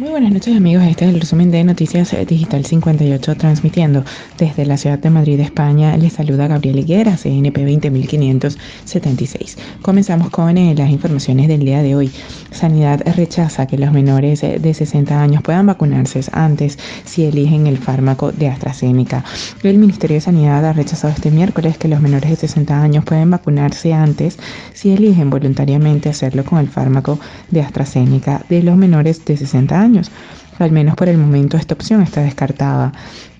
Muy buenas noches amigos, este es el resumen de Noticias Digital 58 transmitiendo desde la ciudad de Madrid, España. Les saluda Gabriel Higuera, CNP 20576. Comenzamos con eh, las informaciones del día de hoy. Sanidad rechaza que los menores eh, de 60 años puedan vacunarse antes si eligen el fármaco de AstraZeneca. El Ministerio de Sanidad ha rechazado este miércoles que los menores de 60 años pueden vacunarse antes si eligen voluntariamente hacerlo con el fármaco de AstraZeneca de los menores de 60 años años al menos por el momento esta opción está descartada.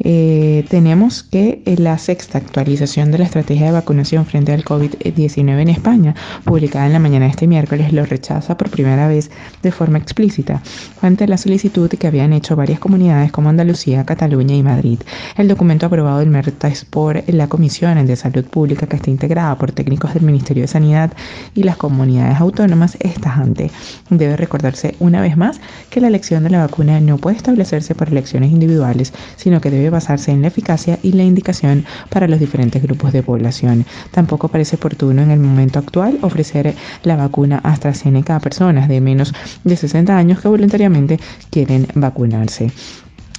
Eh, tenemos que eh, la sexta actualización de la estrategia de vacunación frente al COVID-19 en España, publicada en la mañana de este miércoles, lo rechaza por primera vez de forma explícita ante la solicitud que habían hecho varias comunidades como Andalucía, Cataluña y Madrid. El documento aprobado el martes por la Comisión de Salud Pública, que está integrada por técnicos del Ministerio de Sanidad y las comunidades autónomas, es tajante. Debe recordarse una vez más que la elección de la vacuna no puede establecerse por elecciones individuales, sino que debe basarse en la eficacia y la indicación para los diferentes grupos de población. Tampoco parece oportuno en el momento actual ofrecer la vacuna AstraZeneca a personas de menos de 60 años que voluntariamente quieren vacunarse.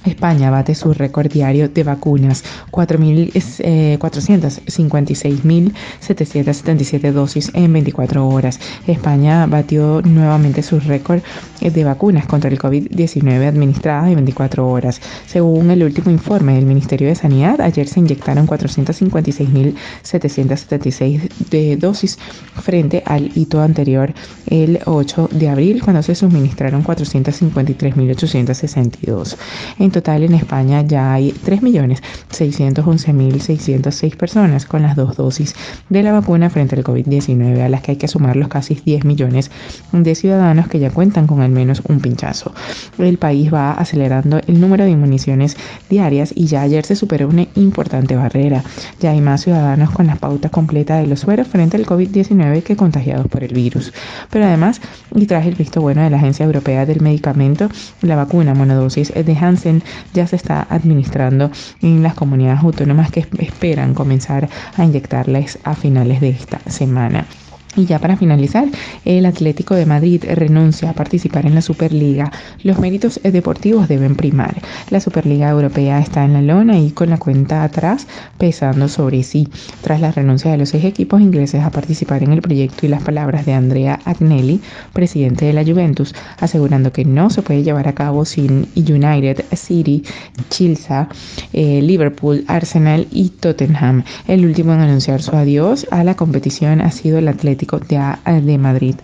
España bate su récord diario de vacunas, 456.777 eh, dosis en 24 horas. España batió nuevamente su récord de vacunas contra el COVID-19 administradas en 24 horas. Según el último informe del Ministerio de Sanidad, ayer se inyectaron 456.776 dosis frente al hito anterior el 8 de abril, cuando se suministraron 453.862. En total en España ya hay 3.611.606 personas con las dos dosis de la vacuna frente al COVID-19, a las que hay que sumar los casi 10 millones de ciudadanos que ya cuentan con al menos un pinchazo. El país va acelerando el número de inmunizaciones diarias y ya ayer se superó una importante barrera. Ya hay más ciudadanos con la pauta completa de los sueros frente al COVID-19 que contagiados por el virus. Pero además, y tras el visto bueno de la Agencia Europea del Medicamento, la vacuna monodosis de Hansen ya se está administrando en las comunidades autónomas que esperan comenzar a inyectarles a finales de esta semana. Y ya para finalizar, el Atlético de Madrid renuncia a participar en la Superliga. Los méritos deportivos deben primar. La Superliga Europea está en la lona y con la cuenta atrás pesando sobre sí. Tras la renuncia de los seis equipos ingleses a participar en el proyecto y las palabras de Andrea Agnelli, presidente de la Juventus, asegurando que no se puede llevar a cabo sin United, City, Chelsea, eh, Liverpool, Arsenal y Tottenham. El último en anunciar su adiós a la competición ha sido el Atlético de, Madrid.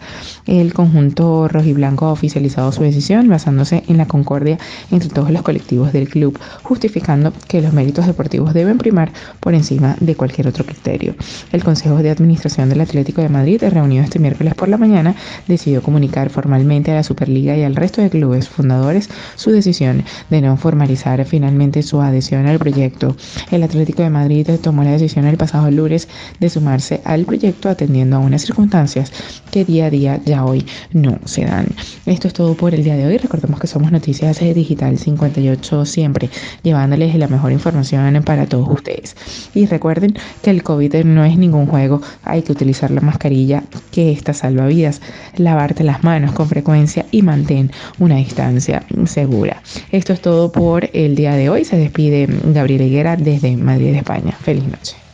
El conjunto rojiblanco ha oficializado su decisión basándose en la concordia entre todos los colectivos del club, justificando que los méritos deportivos deben primar por encima de cualquier otro criterio. El Consejo de Administración del Atlético de Madrid, reunido este miércoles por la mañana, decidió comunicar formalmente a la Superliga y al resto de clubes fundadores su decisión de no formalizar finalmente su adhesión al proyecto. El Atlético de Madrid tomó la decisión el pasado lunes de sumarse al proyecto atendiendo a unas circunstancias que día a día ya hoy no se dan. Esto es todo por el día de hoy. Recordemos que somos Noticias Digital 58 siempre, llevándoles la mejor información para todos ustedes. Y recuerden que el COVID no es ningún juego, hay que utilizar la mascarilla que esta salva vidas, lavarte las manos con frecuencia y mantén una distancia segura. Esto es todo por el día de hoy. Se despide Gabriel Higuera desde Madrid, España. Feliz noche.